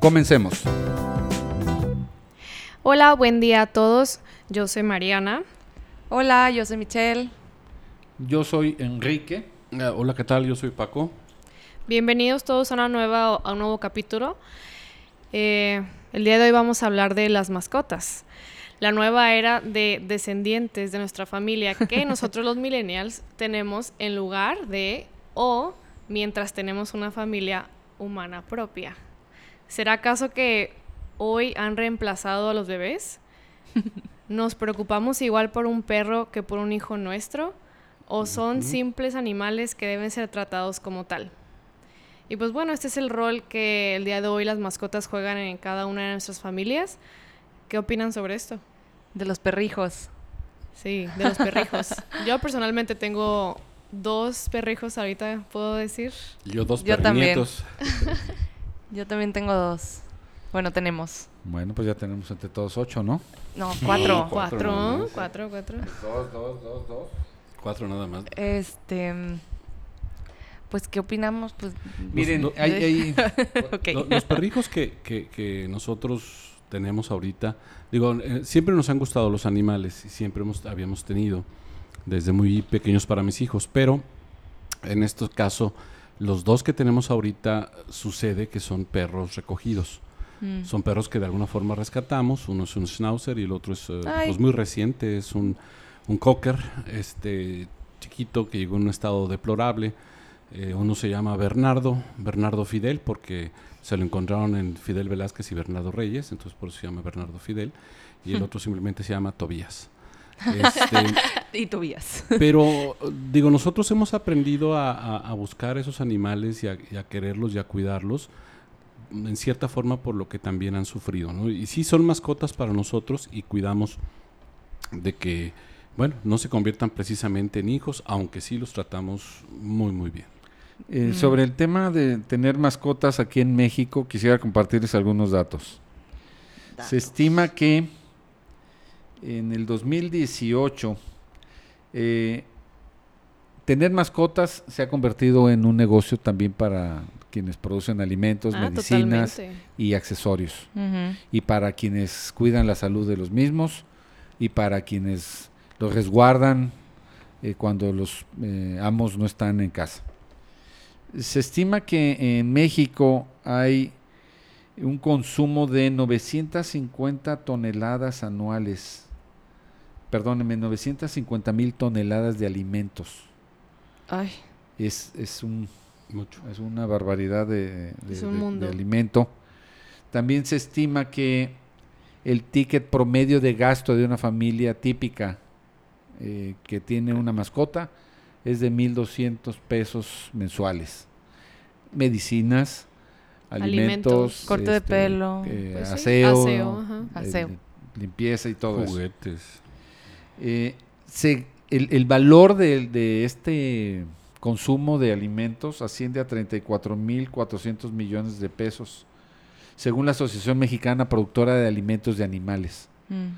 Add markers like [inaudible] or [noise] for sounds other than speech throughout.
Comencemos. Hola, buen día a todos. Yo soy Mariana. Hola, yo soy Michelle. Yo soy Enrique. Eh, hola, ¿qué tal? Yo soy Paco. Bienvenidos todos a, una nueva, a un nuevo capítulo. Eh, el día de hoy vamos a hablar de las mascotas. La nueva era de descendientes de nuestra familia que [laughs] nosotros los millennials tenemos en lugar de o mientras tenemos una familia humana propia. ¿Será acaso que hoy han reemplazado a los bebés? [laughs] ¿Nos preocupamos igual por un perro que por un hijo nuestro? ¿O son simples animales que deben ser tratados como tal? Y pues bueno, este es el rol que el día de hoy las mascotas juegan en cada una de nuestras familias. ¿Qué opinan sobre esto? De los perrijos. Sí, de los perrijos. [laughs] Yo personalmente tengo dos perrijos ahorita, puedo decir. Yo dos Yo también. [laughs] Yo también tengo dos. Bueno, tenemos. Bueno, pues ya tenemos entre todos ocho, ¿no? No, cuatro. Cuatro Cuatro, cuatro, cuatro. Dos, dos, dos, dos. Cuatro nada más. Este. Pues, ¿qué opinamos? Pues. Miren, no- hay, hay- [laughs] ok. Lo- Los perrijos que, que- que nosotros tenemos ahorita, digo, eh, siempre nos han gustado los animales y siempre hemos, habíamos tenido, desde muy pequeños para mis hijos, pero en este caso, los dos que tenemos ahorita sucede que son perros recogidos. Mm. Son perros que de alguna forma rescatamos. Uno es un schnauzer y el otro es eh, pues muy reciente, es un, un cocker, este chiquito que llegó en un estado deplorable. Eh, uno se llama Bernardo, Bernardo Fidel, porque se lo encontraron en Fidel Velázquez y Bernardo Reyes, entonces por eso se llama Bernardo Fidel. Y el otro simplemente se llama Tobías. Este, [laughs] Y Tobías. pero, digo, nosotros hemos aprendido a, a- a buscar esos animales y a, y a quererlos y a cuidarlos, mm, en cierta forma por lo que también han sufrido, ¿no? Y sí son mascotas para nosotros y cuidamos de que, bueno, no se conviertan precisamente en hijos, aunque sí los tratamos muy, muy bien. eh, sobre el tema de tener mascotas aquí en México, quisiera compartirles algunos datos. Se estima que en el 2018 eh, tener mascotas se ha convertido en un negocio también para quienes producen alimentos, Ah, medicinas totalmente. y accesorios. Y para quienes cuidan la salud de los mismos y para quienes los resguardan eh, cuando los eh, amos no están en casa. Se estima que en México hay un consumo de 950 toneladas anuales, perdónenme, 950 mil toneladas de alimentos. Ay. Es, es, un, Mucho. es una barbaridad de, de- Es un de- alimento. También se estima que el ticket promedio de gasto de una familia típica eh, que tiene una mascota es de 1.200 pesos mensuales. Medicinas, alimentos, Alimentos. Corte de pelo. eh, Pues sí, aseo, aseo, ajá. eh, Aseo. limpieza y todo eso. Juguetes. Eh, se- el, el valor de, de este consumo de alimentos asciende a 34.400 millones de pesos, según la Asociación Mexicana Productora de Alimentos de Animales. Mm.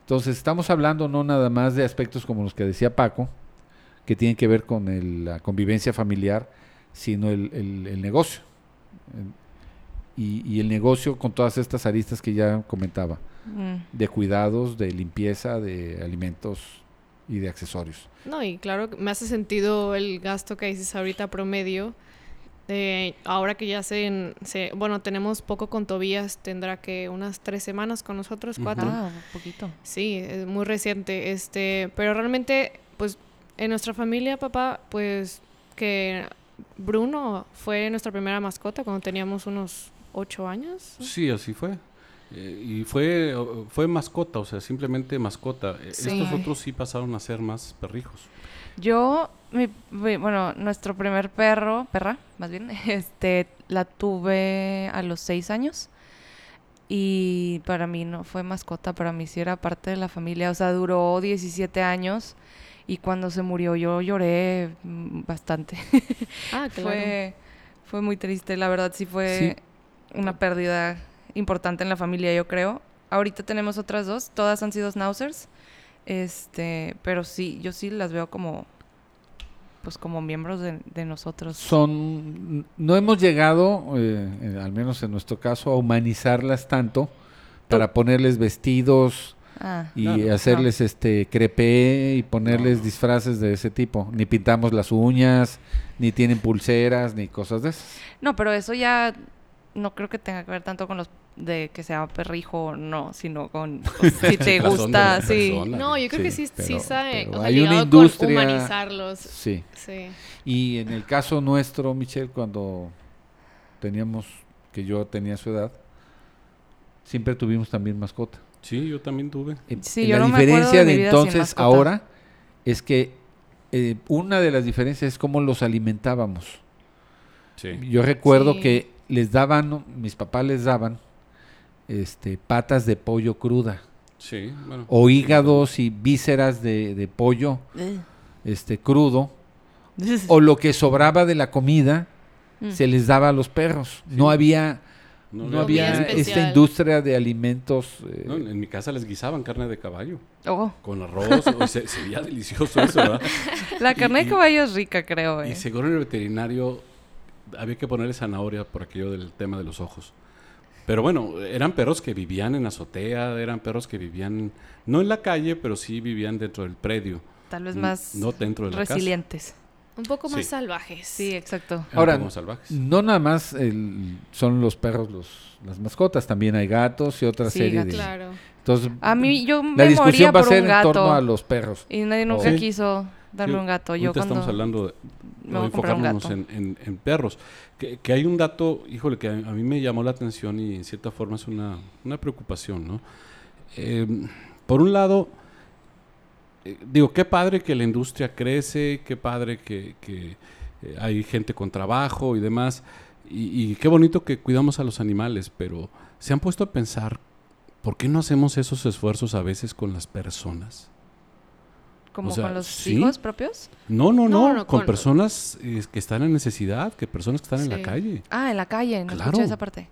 Entonces, estamos hablando no nada más de aspectos como los que decía Paco, que tienen que ver con el- la convivencia familiar, sino el, el- el negocio. Y, y el negocio con todas estas aristas que ya comentaba Mm. de cuidados, de limpieza, de alimentos y de accesorios. No, y claro, que me hace sentido el gasto que dices ahorita promedio. Eh, ahora que ya se, se- Bueno, tenemos poco con Tobías, tendrá que unas tres semanas con nosotros, cuatro. Ah, un poquito. Sí, es muy reciente. Este, pero realmente, pues, en nuestra familia, papá, pues, que Bruno fue nuestra primera mascota cuando teníamos unos ocho años. Sí, así fue. Eh, y fue, fue mascota, o sea, simplemente mascota. Eh, Sí. Estos otros sí pasaron a ser más perrijos. Yo, mi, mi- bueno, nuestro primer perro, perra, más bien, [laughs] este, la tuve a los seis años. Y para mí no fue mascota, para mí sí era parte de la familia. O sea, duró 17 años y cuando se murió yo lloré mm, bastante. Ah, [laughs] claro. fue, fue muy triste, la verdad sí fue una pérdida importante en la familia, yo creo. Ahorita tenemos otras dos, todas han sido schnauzers. Este, pero sí, yo sí las veo como pues como miembros de, de nosotros. Son, no hemos llegado, eh, eh, al menos en nuestro caso, a humanizarlas tanto para ponerles vestidos Ah, y No, no. hacerles este crepé y ponerles No. disfraces de ese tipo. Ni pintamos las uñas, ni tienen pulseras, ni cosas de esas. No, pero eso ya no creo que tenga que ver tanto con los de que sea perrijo o no, sino con pues, [laughs] si te gusta, sí. persona. No, yo creo Sí, que sí, sí pero- sabe, pero o sea, hay una industria- con humanizarlos. Sí. Sí. Y en el caso nuestro, Michelle, cuando teníamos, que yo tenía su edad, siempre tuvimos también mascota. Sí, yo también tuve. Eh, Sí, yo la no me acuerdo diferencia de entonces ahora es que eh, una de las diferencias es cómo los alimentábamos. Sí. Yo recuerdo Sí. que les daban, mis papás les daban este, patas de pollo cruda Sí, bueno. o hígados y vísceras de, de pollo este, crudo o lo que sobraba de la comida Mm. se les daba a los perros. No había, no, había esta industria de alimentos. eh, No, en mi casa les guisaban carne de caballo Oh, con arroz. o se, se veía delicioso eso, ¿verdad? [laughs] la carne y- de caballo es rica, creo. Y eh. seguro en el veterinario había que ponerle zanahoria por aquello del tema de los ojos. Pero bueno, eran perros que vivían en azotea, eran perros que vivían, no en la calle, pero sí vivían dentro del predio. Tal vez más no dentro de la casa. resilientes. Un poco más Sí. salvajes. Sí, exacto. Ahora, como salvajes. No nada más el- son los perros los, las mascotas, también hay gatos y otra Sí, serie de... Claro. Entonces, A mí yo la me moría discusión va a por ser un en torno a los perros. Y nadie nunca Sí. quiso darme Sí, un gato. Yo cuando estamos hablando de, me o voy a comprar un enfocándonos gato. en, en- en perros. Que, que hay un dato, híjole, que a, a mí me llamó la atención y en cierta forma es una, una preocupación, ¿no? Eh, por un lado, eh, digo, qué padre que la industria crece, qué padre que, que, eh, hay gente con trabajo y demás, y, y qué bonito que cuidamos a los animales, pero se han puesto a pensar, ¿por qué no hacemos esos esfuerzos a veces con las personas? Como o sea, con los sí. hijos propios. No, no, no, No, no, con, con- personas eh, que están en necesidad, que personas que están en la calle. Ah, en la calle, no Claro. escuché esa parte.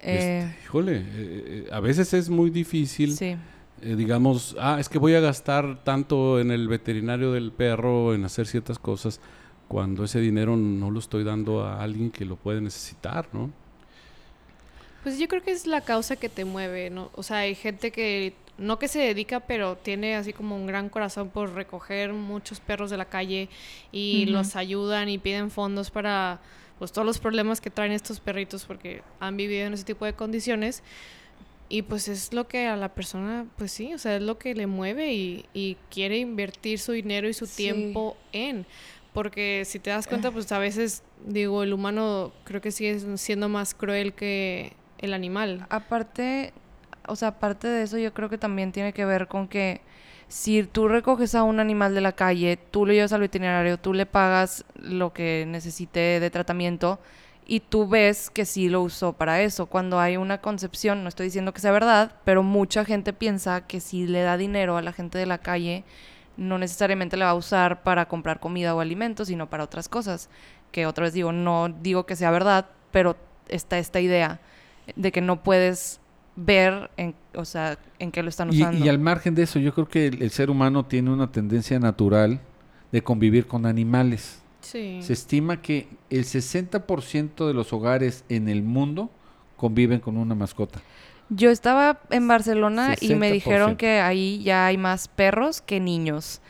Este, Eh, híjole, eh, eh, a veces es muy difícil, sí. eh, digamos, ah, es que voy a gastar tanto en el veterinario del perro, en hacer ciertas cosas, cuando ese dinero no lo estoy dando a alguien que lo puede necesitar, ¿no? Pues yo creo que es la causa que te mueve, ¿no? O sea, hay gente que no que se dedica, pero tiene así como un gran corazón por recoger muchos perros de la calle y Ujú. los ayudan y piden fondos para pues todos los problemas que traen estos perritos porque han vivido en ese tipo de condiciones. Y pues es lo que a la persona, pues sí, o sea, es lo que le mueve y, y quiere invertir su dinero y su Sí. tiempo en. Porque si te das cuenta, pues a veces, digo, el humano creo que sigue siendo más cruel que el animal. Aparte, o sea, aparte de eso, yo creo que también tiene que ver con que si tú recoges a un animal de la calle, tú lo llevas al veterinario, tú le pagas lo que necesite de tratamiento y tú ves que sí lo usó para eso. Cuando hay una concepción, no estoy diciendo que sea verdad, pero mucha gente piensa que si le da dinero a la gente de la calle, no necesariamente le va a usar para comprar comida o alimentos, sino para otras cosas. Que otra vez digo, no digo que sea verdad, pero está esta idea de que no puedes ver en, o sea, en qué lo están usando. y al margen de eso, yo creo que el, el ser humano tiene una tendencia natural de convivir con animales. Sí. Se estima que el 60% de los hogares en el mundo conviven con una mascota. Yo estaba en Barcelona y me 60%. dijeron que ahí ya hay más perros que niños.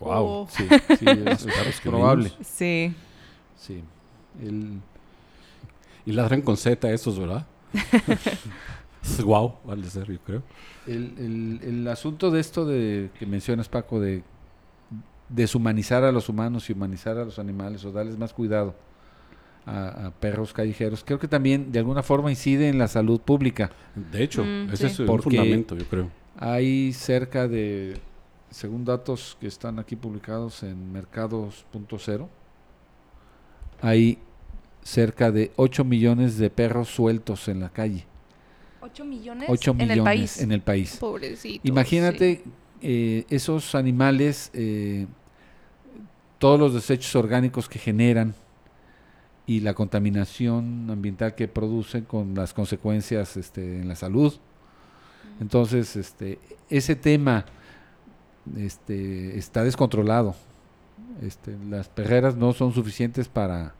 Wow. Oh. Sí, [laughs] sí, es, es probable. Sí. Sí. El- Y ladran con Z esos, ¿verdad? [laughs] [laughs] wow, vale ser, yo creo. El, el- el asunto de esto de que mencionas, Paco, de deshumanizar a los humanos y humanizar a los animales o darles más cuidado a, a perros callejeros, creo que también de alguna forma incide en la salud pública. De hecho, Mm, ese sí. es un fundamento, yo creo. Hay cerca de, según datos que están aquí publicados en Mercados.0, hay cerca de 8 millones de perros sueltos en la calle. 8 millones 8 en millones el país. en el país. Pobrecito. Imagínate eh, esos animales, eh, todos los desechos orgánicos que generan y la contaminación ambiental que producen con las consecuencias este, en la salud. Entonces, este, ese tema este, está descontrolado. Este, las perreras no son suficientes para,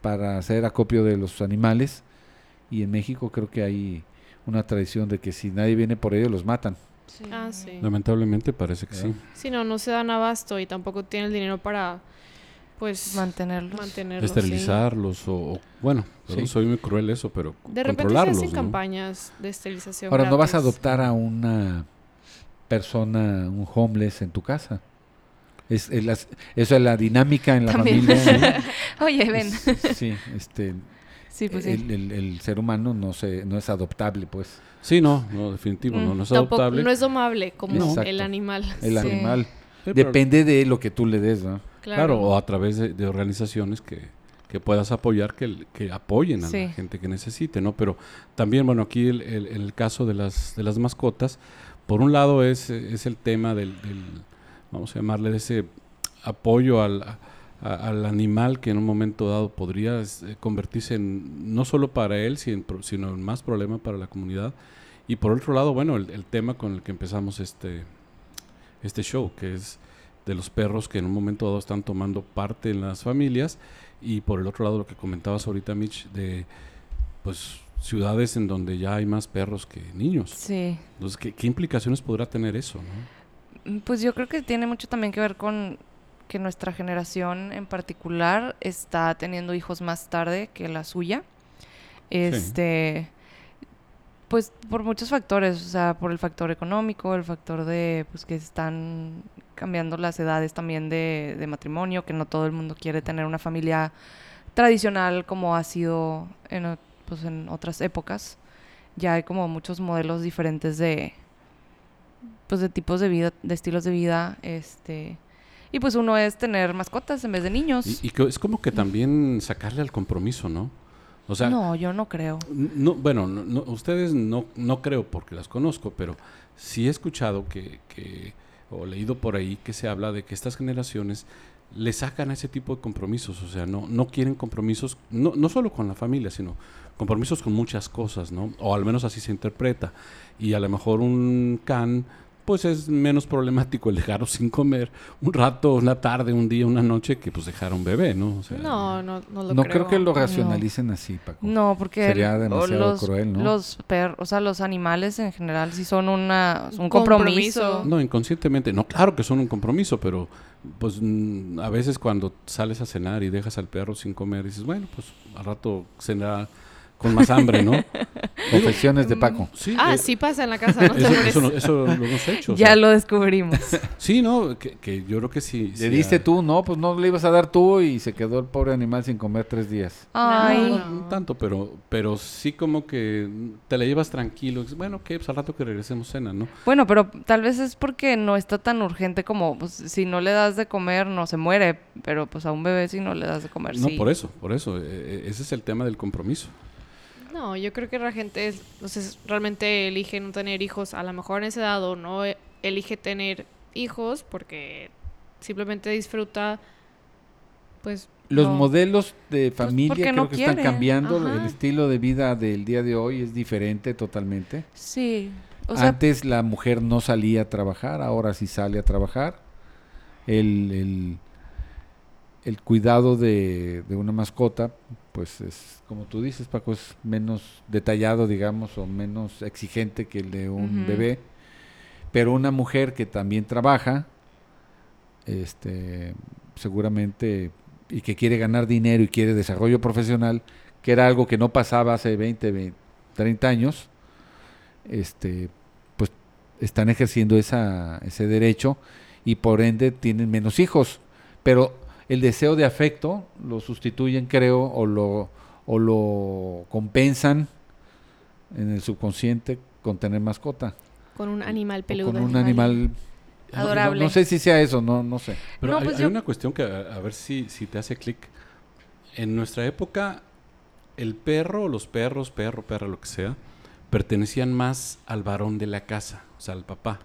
para hacer acopio de los animales y en México creo que hay una tradición de que si nadie viene por ellos los matan. Sí. Ah, sí. Lamentablemente parece que sí. Sí, no, no se dan abasto y tampoco tienen el dinero para, pues, Mantenerlos. mantenerlos. Esterilizarlos o, o- bueno, Sí. soy muy cruel eso, pero. De repente se controlarlos, hacen ¿no? campañas de esterilización. Ahora, no vas a adoptar a una persona, un homeless en tu casa. Es, es las- eso es la dinámica en la También. familia. [laughs] Oye, ven. Es- sí, este, Sí, pues sí. el, el- el ser humano no se, no es adoptable, pues. Sí, no, no, definitivo, no, Mm, no es Tampoco- adoptable. no es domable como el animal. El Sí. animal Sí, depende de lo que tú le des, ¿no? Claro. Claro, o a través de, de organizaciones que, que puedas apoyar, que, que apoyen a Sí. la gente que necesite, ¿no? Pero también, bueno, aquí el, el- el caso de las, de las mascotas, por un lado es, es el tema del, del, vamos a llamarle, de ese apoyo al, a- al animal que en un momento dado podría eh, convertirse en, no solo para él, sino, en más problema para la comunidad. Y por otro lado, bueno, el, el tema con el que empezamos este, este show, que es de los perros que en un momento dado están tomando parte en las familias y por el otro lado lo que comentabas ahorita Mitch de pues ciudades en donde ya hay más perros que niños. Sí. Entonces, ¿qué, qué implicaciones podrá tener eso? ¿no? Mm, Pues yo creo que tiene mucho también que ver con que nuestra generación en particular está teniendo hijos más tarde que la suya. Este, pues por muchos factores, o sea, por el factor económico, el factor de pues que están cambiando las edades también de, de matrimonio, que no todo el mundo quiere tener una familia tradicional como ha sido en, pues, en otras épocas. Ya hay como muchos modelos diferentes de pues de tipos de vida, de estilos de vida, este y pues uno es tener mascotas en vez de niños. Y, y que es como que también sacarle al compromiso, ¿no? O sea, no, yo no creo. No, bueno, no- no, ustedes no, no creo porque las conozco, pero sí he escuchado que, que, o leído por ahí que se habla de que estas generaciones le sacan a ese tipo de compromisos, o sea, no, no quieren compromisos, no, no solo con la familia, sino compromisos con muchas cosas, ¿no? O al menos así se interpreta. Y a lo mejor un can, pues es menos problemático el dejarlo sin comer un rato, una tarde, un día, una noche, que pues dejar a un bebé, ¿no? O sea, No, no, no lo No creo. creo que lo No. racionalicen así, Paco. No, porque Sería el- demasiado los, cruel, ¿no? Los perros, o sea, los animales en general sí son una, un Compromiso. compromiso. No, inconscientemente. No, claro que son un compromiso, pero pues mm, a veces cuando sales a cenar y dejas al perro sin comer, dices, bueno, pues al rato cenará con más hambre, ¿no? [laughs] Confesiones de Paco. Sí, Ah, eh, sí pasa en la casa, no [laughs] Eso, eso lo- eso lo hemos hecho. o Ya sea, lo descubrimos. [laughs] Sí, no, que, que yo creo que sí. ¿Le sí diste ha- tú? No, pues no le ibas a dar tú y se quedó el pobre animal sin comer tres días. Ay, No, no tanto, pero, pero sí como que te la llevas tranquilo. Bueno, que pues al rato que regresemos cena, ¿no? Bueno, pero tal vez es porque no está tan urgente como, pues, si no le das de comer, no se muere. Pero pues a un bebé si no le das de comer, No, sí. por eso, por eso. eh, eh, ese es el tema del compromiso. No, yo creo que la gente es- o sea, realmente elige no tener hijos. A lo mejor en esa edad o no e- elige tener hijos porque simplemente disfruta, pues, Los No. modelos de familia porque creo no que están cambiando. Ajá. El estilo de vida del día de hoy es diferente totalmente. Sí. O sea, Antes la mujer no salía a trabajar, ahora sí sale a trabajar. El, el, el cuidado de, de una mascota, pues es, como tú dices, Paco, es menos detallado, digamos, o menos exigente que el de un bebé. Pero una mujer que también trabaja, este, seguramente, y que quiere ganar dinero y quiere desarrollo profesional, que era algo que no pasaba hace 20, 20 30 años, este, pues están ejerciendo esa, ese derecho y por ende tienen menos hijos. Pero el deseo de afecto lo sustituyen, creo, o lo, o lo compensan en el subconsciente con tener mascota. con un animal o peludo. con un animal no- Adorable. No, no sé si sea eso, no, no sé. Pero No, hay, pues hay yo- una cuestión que a, a ver si, si te hace clic. En nuestra época, el perro, los perros, perro, perra, lo que sea, pertenecían más al varón de la casa, o sea, al papá.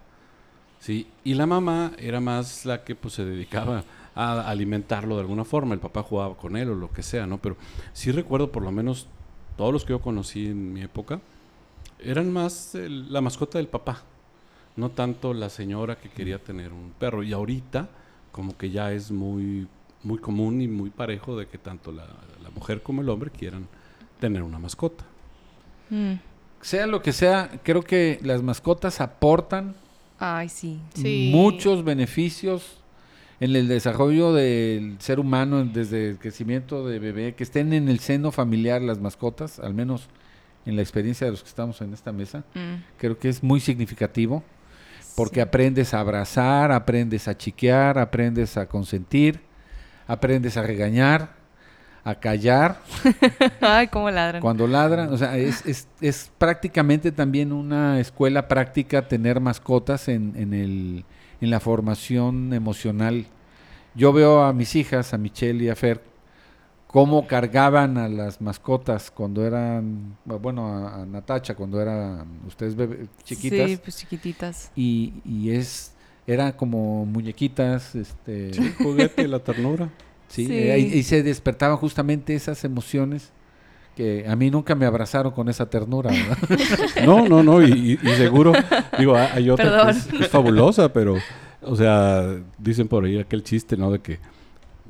¿sí? Y la mamá era más la que pues, se dedicaba a alimentarlo de alguna forma. El papá jugaba con él o lo que sea, ¿no? Pero sí recuerdo por lo menos todos los que yo conocí en mi época, eran más el- la mascota del papá, no tanto la señora que quería tener un perro. Y ahorita como que ya es muy, muy común y muy parejo de que tanto la, la mujer como el hombre quieran tener una mascota. Mm. Sea lo que sea, creo que las mascotas aportan Ay, sí. Sí. muchos beneficios en el desarrollo del ser humano desde el crecimiento de bebé, que estén en el seno familiar las mascotas, al menos en la experiencia de los que estamos en esta mesa, Mm. creo que es muy significativo porque Sí. aprendes a abrazar, aprendes a chiquear, aprendes a consentir, aprendes a regañar, a callar [laughs] Ay, cómo ladran. cuando ladran. O sea, es, es, es prácticamente también una escuela práctica tener mascotas en, en, el, en la formación emocional. Yo veo a mis hijas, a Michelle y a Fer, cómo cargaban a las mascotas cuando eran, bueno, a, a Natacha cuando eran ustedes bebé- chiquitas. Sí, pues chiquititas. Y, y es, era como muñequitas, este... El juguete, la ternura. Sí, Sí. eh, y, y se despertaban justamente esas emociones que a mí nunca me abrazaron con esa ternura, ¿verdad? [laughs] No, no, no, y, seguro, digo, hay hay otra que es, es fabulosa, pero, o sea, dicen por ahí aquel chiste, ¿no? De que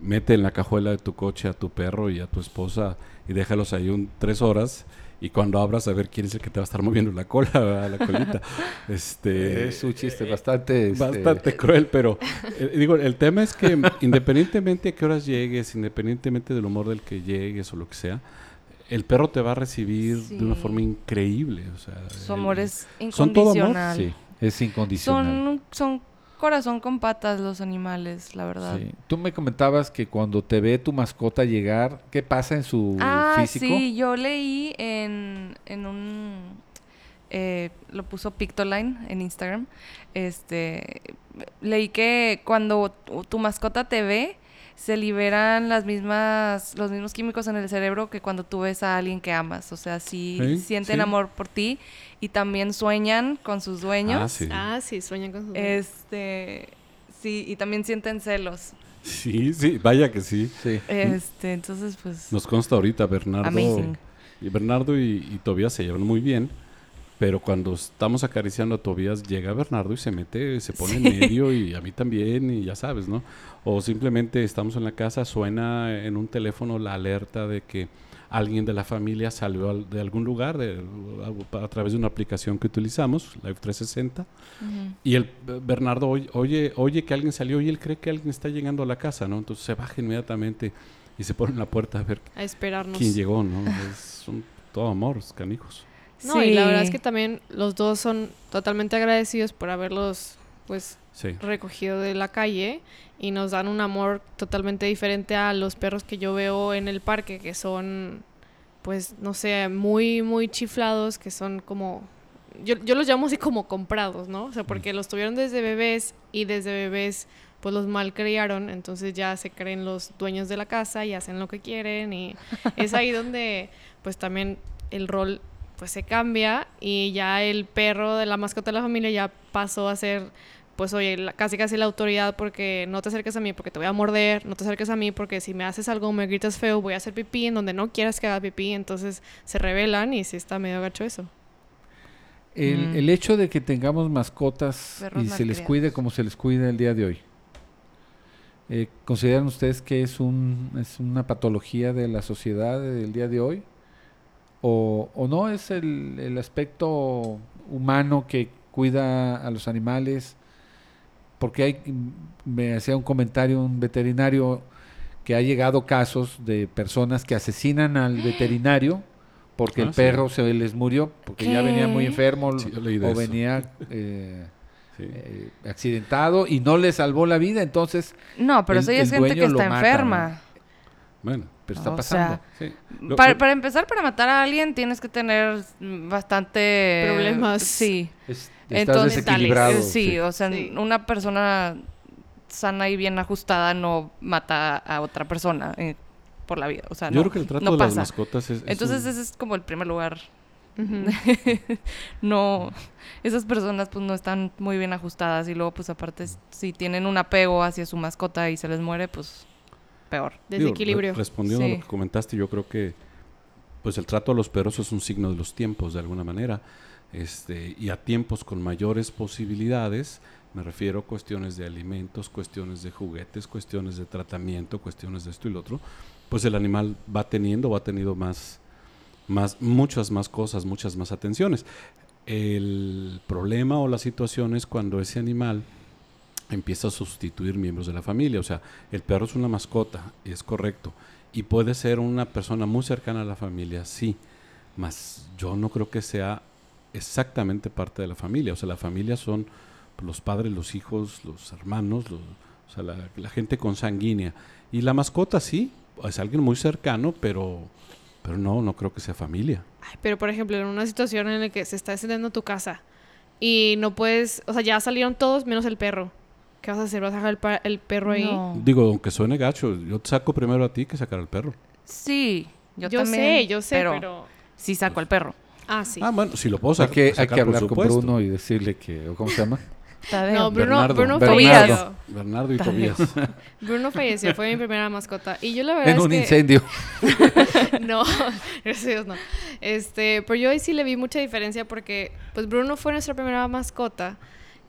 mete en la cajuela de tu coche a tu perro y a tu esposa y déjalos ahí un tres horas y cuando abras a ver quién es el que te va a estar moviendo la cola, ¿verdad? la colita. [laughs] Este, es un chiste bastante... este, Bastante cruel, pero eh, digo, el tema es que independientemente a qué horas llegues, independientemente del humor del que llegues o lo que sea, el perro te va a recibir de una forma increíble. O sea, Su el- amor es son todo amor, incondicional. Sí, es incondicional. Son, son corazón con patas los animales, la verdad. Sí. Tú me comentabas que cuando te ve tu mascota llegar, ¿qué pasa en su Ah, físico? sí, yo leí en, en un... eh, lo puso Pictoline en Instagram. Este, leí que cuando tu, tu mascota te ve, se liberan las mismas, los mismos químicos en el cerebro que cuando tú ves a alguien que amas. O sea, sí, Sí, sienten sí. amor por ti y también sueñan con sus dueños. Ah, sí. Ah, sí, sueñan con sus... Este, sí, y también sienten celos. Sí, sí, vaya que sí. Sí. Este, entonces, pues, Nos consta ahorita Bernardo. amazing. Y Bernardo y, y Tobías se llevan muy bien. Pero cuando estamos acariciando a Tobías, llega Bernardo y se mete, se pone en medio y a mí también, y ya sabes, ¿no? O simplemente estamos en la casa, suena en un teléfono la alerta de que alguien de la familia salió al- de algún lugar de- a, a través de una aplicación que utilizamos, Live 360, Ujú. y el eh, Bernardo oye, oye, oye que alguien salió y él cree que alguien está llegando a la casa, ¿no? Entonces se baja inmediatamente y se pone en la puerta a ver A esperarnos. quién llegó, ¿no? Es un, todo amor, es canijos. No, y la verdad es que también los dos son totalmente agradecidos por haberlos, pues, Sí. recogido de la calle y nos dan un amor totalmente diferente a los perros que yo veo en el parque, que son, pues, no sé, muy, muy chiflados, que son como... Yo, yo los llamo así como comprados, ¿no? O sea, porque los tuvieron desde bebés y desde bebés pues los malcriaron, entonces ya se creen los dueños de la casa y hacen lo que quieren y es ahí [laughs] donde pues también el rol pues se cambia y ya el perro de la mascota de la familia ya pasó a ser pues oye, la- casi casi la autoridad porque no te acerques a mí porque te voy a morder, no te acerques a mí porque si me haces algo me gritas feo, voy a hacer pipí en donde no quieras que haga pipí, entonces se rebelan y sí está medio gacho eso. El, Mm. el hecho de que tengamos mascotas Perros y se les cuide como se les cuida el día de hoy, eh, ¿consideran ustedes que es, un, es una patología de la sociedad del día de hoy? ¿O, o no es el, el aspecto humano que cuida a los animales? Porque hay, me hacía un comentario un veterinario que ha llegado casos de personas que asesinan al veterinario porque Ah, el sí. perro se les murió, porque ya venía muy enfermo Sí, o eso. venía [laughs] eh, Sí. eh, accidentado y no le salvó la vida, entonces, No, pero El- eso ya es gente que está mata, enferma. Bueno, pero está O pasando. sea, sí. Lo- Para, lo- para empezar, para matar a alguien tienes que tener bastante... Problemas. Sí. Es- estás Entonces, desequilibrado. sí, o sea, Sí. una persona sana y bien ajustada no mata a otra persona eh, por la vida. O sea, yo no, creo que el trato no de las pasa. mascotas es, es Entonces un- ese es como el primer lugar [laughs] no, esas personas pues no están muy bien ajustadas y luego pues aparte si tienen un apego hacia su mascota y se les muere, pues peor. Digo, Desequilibrio. re- respondiendo a lo que comentaste, yo creo que pues el trato a los perros es un signo de los tiempos, de alguna manera. Este, y a tiempos con mayores posibilidades, me refiero a cuestiones de alimentos, cuestiones de juguetes, cuestiones de tratamiento, cuestiones de esto y lo otro, pues el animal va teniendo, va teniendo más, más, muchas más cosas, muchas más atenciones. El problema o la situación es cuando ese animal empieza a sustituir miembros de la familia. O sea, el perro es una mascota, es correcto. Y puede ser una persona muy cercana a la familia, sí. Mas yo no creo que sea exactamente parte de la familia. O sea, la familia son los padres, los hijos, los hermanos, los- o sea, la, la gente consanguínea. Y la mascota sí, es alguien muy cercano, pero, pero no, no creo que sea familia. Ay, pero por ejemplo, en una situación en la que se está encendiendo tu casa y no puedes, o sea, ya salieron todos menos el perro. ¿Qué vas a hacer? ¿Vas a dejar el, el perro ahí? No. Digo, aunque suene gacho, yo te saco primero a ti que sacar al perro. Sí, yo, Yo, también, sé, yo sé, pero, pero... sí saco al perro. Ah, sí. Ah, bueno, si lo puedo Hay sacar, que, hay sacar, que por hablar con. Bruno y decirle que, ¿o ¿cómo se llama? [laughs] Tadeo. no, Bruno, Bernardo. Bruno Bernardo. falleció. Bernardo y Tadeo. Tobías. [laughs] Bruno falleció, fue mi primera mascota. Y yo la verdad En es un que... incendio. [laughs] no, gracias a Dios no. Este, pero yo ahí sí le vi mucha diferencia porque, pues Bruno fue nuestra primera mascota.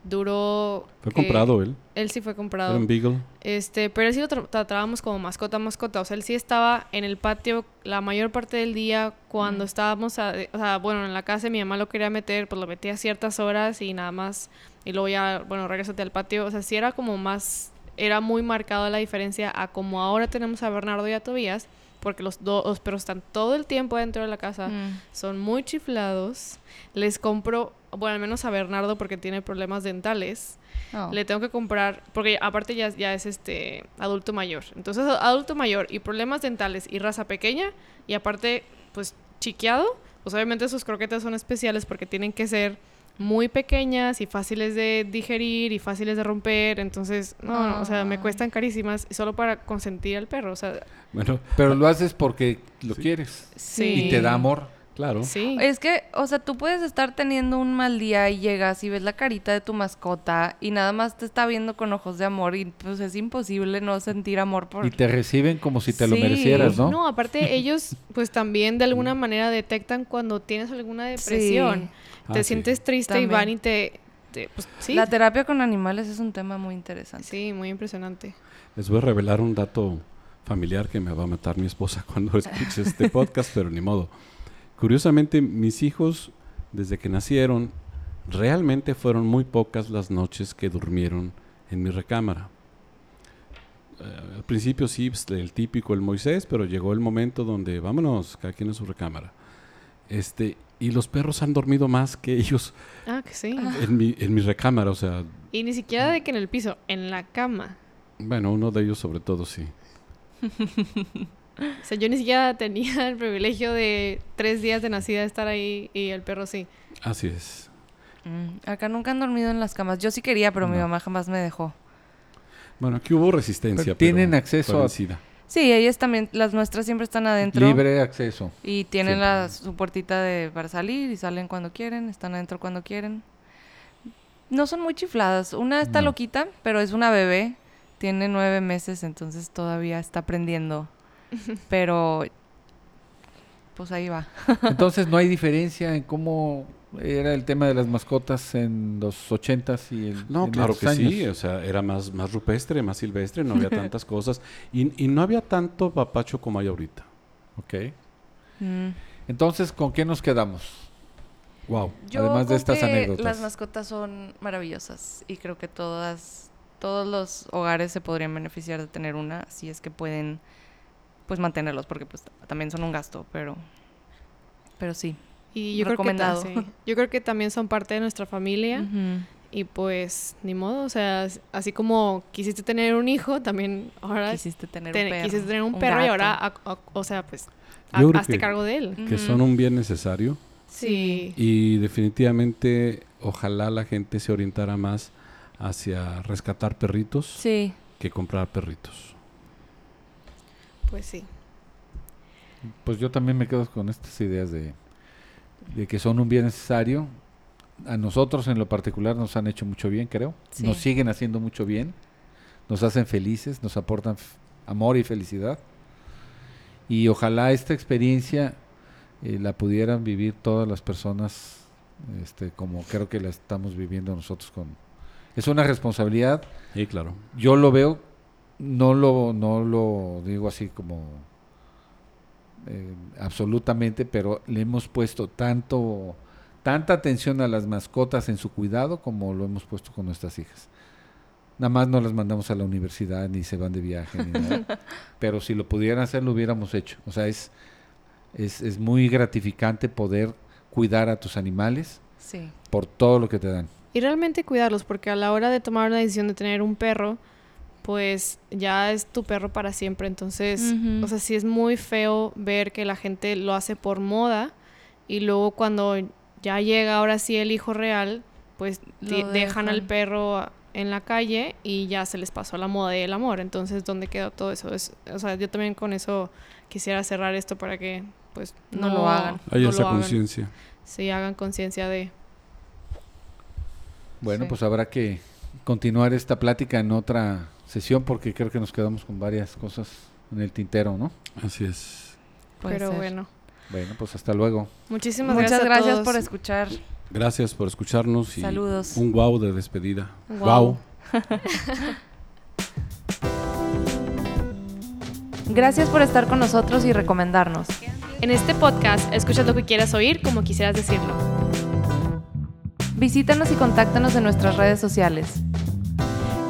Duró... Fue eh, comprado él. Él sí fue Era comprado. un Beagle. Este, pero él sí lo tra- tratábamos como mascota, mascota. O sea, él sí estaba en el patio la mayor parte del día cuando estábamos, a- o sea, bueno, en la casa mi mamá lo quería meter, pues lo metía a ciertas horas y nada más. Y luego ya, bueno, regresate al patio. O sea, sí era como más, era muy marcada la diferencia a como ahora tenemos a Bernardo y a Tobías, porque los dos, perros están todo el tiempo dentro de la casa Mm. son muy chiflados. Les compro, bueno, al menos a Bernardo porque tiene problemas dentales. No. Le tengo que comprar, porque aparte ya, ya es este adulto mayor. Entonces, adulto mayor y problemas dentales y raza pequeña, y aparte, pues chiqueado, pues obviamente sus croquetas son especiales porque tienen que ser muy pequeñas y fáciles de digerir y fáciles de romper. Entonces, no, no, o sea, me cuestan carísimas y solo para consentir al perro. O sea, Bueno, Pero lo haces porque lo quieres. sí. Y te da amor. Claro. Sí. Es que, o sea, tú puedes estar teniendo un mal día y llegas y ves la carita de tu mascota y nada más te está viendo con ojos de amor y pues es imposible no sentir amor por... Y te reciben como si te lo merecieras, ¿no? No, aparte [laughs] ellos pues también de alguna manera detectan cuando tienes alguna depresión. Ah, Te sí. sientes triste y van y te, te- pues sí. La terapia con animales es un tema muy interesante. Sí, muy impresionante. Les voy a revelar un dato familiar que me va a matar mi esposa [laughs] cuando escuche este podcast, pero ni modo. Curiosamente, mis hijos, desde que nacieron, realmente fueron muy pocas las noches que durmieron en mi recámara. Eh, al principio sí, pues, el típico, el Moisés, pero llegó el momento donde vámonos, cada quien en su recámara. Este, y los perros han dormido más que [laughs] ellos Ah, que sí. en mi, en mi recámara, o sea, Y ni siquiera de que en el piso, en la cama. bueno, uno de ellos sobre todo sí. [laughs] [laughs] O sea, yo ni siquiera tenía el privilegio de tres días de nacida estar ahí y el perro sí. Así es. Mm, Acá nunca han dormido en las camas. Yo sí quería, pero mi mamá jamás me dejó. Bueno, aquí hubo resistencia. Pero tienen pero acceso a- vencida. Sí, ellas también, las nuestras siempre están adentro. Libre acceso. Y tienen Siempre. la, su puertita de, para salir y salen cuando quieren, están adentro cuando quieren. No son muy chifladas. Una está No. loquita, pero es una bebé. Tiene nueve meses, entonces todavía está aprendiendo. [laughs] Pero, pues ahí va. [laughs] Entonces no hay diferencia en cómo era el tema de las mascotas en los ochentas y el, No, en claro que sí, años. o sea, era más, más rupestre, más silvestre, no había [laughs] tantas cosas y, y no había tanto papacho como hay ahorita. Ok. Mm. Entonces, ¿con qué nos quedamos? Wow. Yo Además de estas anécdotas. Las mascotas son maravillosas y creo que todas, todos los hogares se podrían beneficiar de tener una si es que pueden, pues mantenerlos, porque pues también son un gasto, pero, pero sí. Y yo creo, que, Recomendado. sí. yo creo que también son parte de nuestra familia. Y pues, ni modo, o sea, así como quisiste tener un hijo, también ahora Quisiste tener te- un perro. quisiste tener un, perro y ahora, a- a- o sea, pues, a- hazte que- cargo de él. Que son un bien necesario Sí. y definitivamente ojalá la gente se orientara más hacia rescatar perritos Sí. que comprar perritos. Pues sí. Pues yo también me quedo con estas ideas de de que son un bien necesario. A nosotros en lo particular nos han hecho mucho bien, creo. Sí. Nos siguen haciendo mucho bien. Nos hacen felices, nos aportan amor y felicidad. Y ojalá esta experiencia eh, la pudieran vivir todas las personas este, como creo que la estamos viviendo nosotros con... Es una responsabilidad Sí, claro. yo lo veo, no lo, no lo digo así como eh, absolutamente, pero le hemos puesto tanto, tanta atención a las mascotas en su cuidado como lo hemos puesto con nuestras hijas. Nada más no las mandamos a la universidad ni se van de viaje ni nada. [laughs] Pero si lo pudieran hacer lo hubiéramos hecho. O sea, es, es, es muy gratificante poder cuidar a tus animales Sí. por todo lo que te dan. Y realmente cuidarlos, porque a la hora de tomar una decisión de tener un perro, pues ya es tu perro para siempre. Entonces, o sea, sí es muy feo ver que la gente lo hace por moda y luego cuando ya llega ahora sí el hijo real, pues dejan al perro en la calle y ya se les pasó la moda y el amor. Entonces, ¿dónde quedó todo eso? Es, o sea, yo también con eso quisiera cerrar esto para que pues No lo hagan. Hay no esa conciencia. Sí, hagan conciencia de... Bueno, Sí. pues habrá que continuar esta plática en otra sesión porque creo que nos quedamos con varias cosas en el tintero, ¿no? Así es. Puede pero ser. bueno. Bueno, pues hasta luego. Muchísimas Muchas gracias, gracias, a todos. por escuchar. Gracias por escucharnos y Saludos. un wow de despedida. Guau. [laughs] Gracias por estar con nosotros y recomendarnos. En este podcast, escuchas lo que quieras oír como quisieras decirlo. Visítanos y contáctanos en nuestras redes sociales.